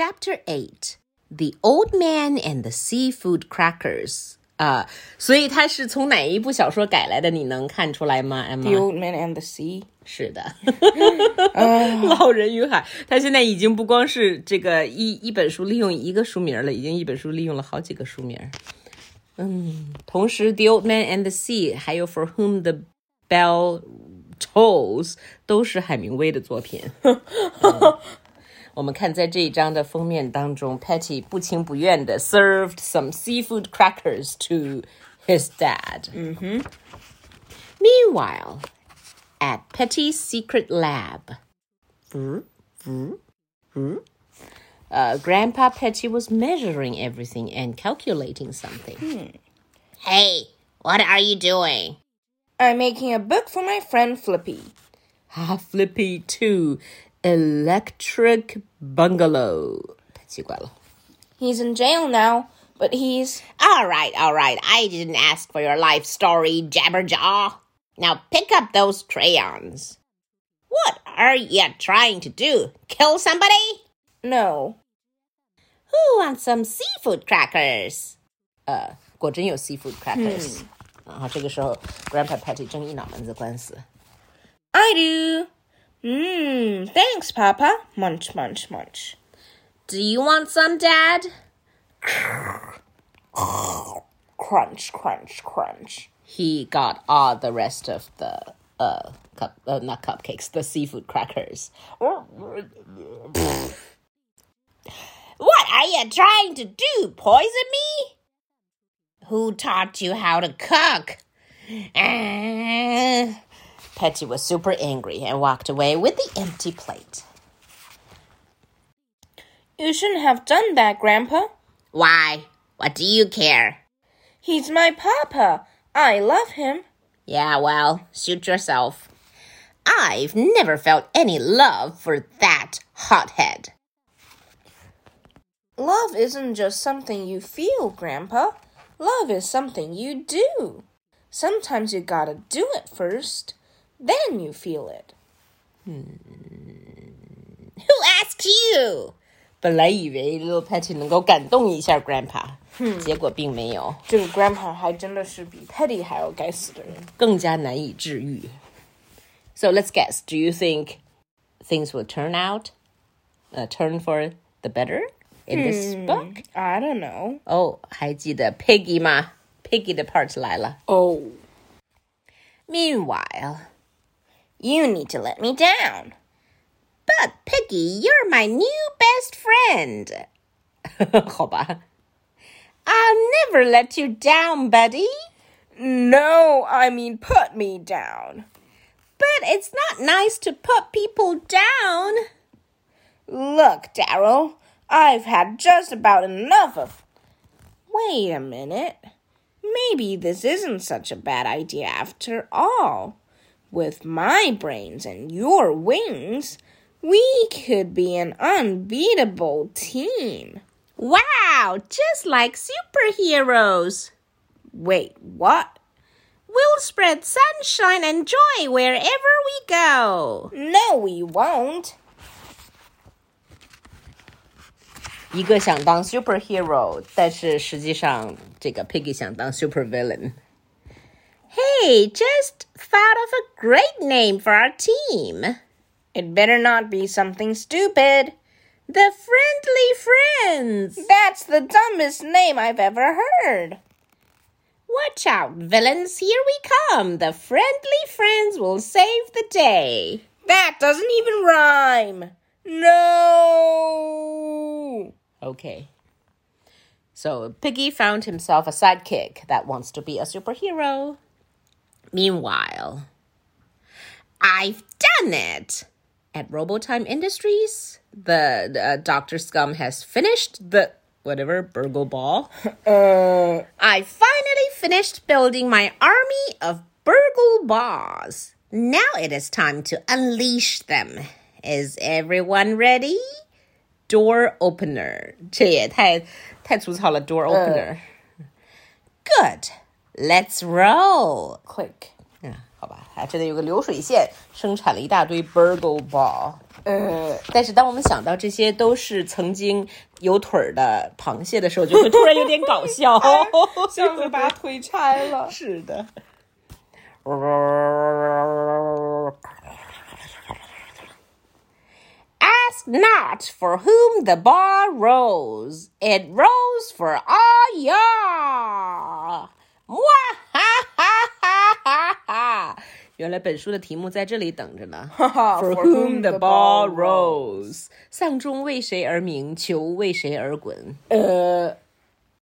Chapter 8 The Old Man and the Seafood Crackers. 啊、所以它是从哪一部小说改来的？你能看出来吗 The ，Emma？ Old Man and the Sea. 是的，老人与海，他现在已经不光是这个一一本书利用一个书名了，已经一本书利用了好几个书名。嗯，同时《The Old Man and the Sea》还有《For Whom the Bell Tolls》都是海明威的作品。嗯 我们看在这一章的封面当中，Patty 不情不愿的 served some seafood crackers to his dad. Meanwhile, at Petty's secret lab. Uh, Grandpa Petty was measuring everything and calculating something. Hey, what are you doing? I'm making a book for my friend Flippy. Ah, Flippy 2 Electric Boogaloo. 太奇怪了。He's in jail now, but he's. Alright, alright, I didn't ask for your life story, Jabberjaw. Now pick up those crayons. What are you trying to do? Kill somebody? No. Who wants some seafood crackers? Uh, 呃，果真有 seafood crackers。然后这个时候，Grandpa Patty 正一脑门子官司。I do. Mmm, thanks, Papa. Munch, munch, munch. Do you want some, Dad? Crunch, crunch, crunch. He got all the rest of the uh cup, uh, not cupcakes, the seafood crackers. What are you trying to do? Poison me? Who taught you how to cook? Petey was super angry and walked away with the empty plate. You shouldn't have done that, Grandpa. Why? What do you care? He's my Papa. I love him. Yeah, well, suit yourself. I've never felt any love for that hothead. Love isn't just something you feel, Grandpa. Love is something you do. Sometimes you gotta do it first, then you feel it. Who asked you? 本来以为 Little Patty 能够感动一下 Grandpa，、结果并没有，这个 Grandpa 还真的是比 Petty 还要该死的人。更加难以治愈。So let's guess. Do you think things will turn out, uh, turn for the better in this book? I don't know. 哦，还记得 Piggy 吗？Piggy 的 part 来了。 Oh, Meanwhile, you need to let me down. but Piggy, you're my new best friend. 好吧。I'll never let you down, buddy. No, I mean put me down. But it's not nice to put people down. Look, Daryl, I've had just about enough of. Wait a minute. Maybe this isn't such a bad idea after all. With my brains and your wings, we could be an unbeatable team. Wow, just like superheroes. Wait, what? We'll spread sunshine and joy wherever we go. No, we won't. 一个想当 superhero，但是实际上这个 Piggy 想当 supervillain。 Hey, just thought of a great name for our team. It better not be something stupid. The Friendly Friends. That's the dumbest name I've ever heard. Watch out, villains. Here we come. The Friendly Friends will save the day. That doesn't even rhyme. No. Okay. So Piggy found himself a sidekick that wants to be a superhero. Meanwhile, I've done it! At Robotime Industries, the uh, Dr. Scum has finished the whatever burgle ball. Uh, I finally finished building my army of burgle balls. Now it is time to unleash them. Is everyone ready? Door opener. 这也太太粗糙了 door opener. Good. Let's roll. click. 嗯，好吧，还真的有个流水线，生产了一大堆 burgle ball 呃，但是当我们想到这些都是曾经有腿儿的螃蟹的时候，就会突然有点搞笑，像是把腿拆了。是的。Ask not for whom the bar rose, it rose for Aya. 哇哈哈哈哈哈！原来本书的题目在这里等着呢。For whom the ball rose，丧钟为谁而鸣？球为谁而滚？呃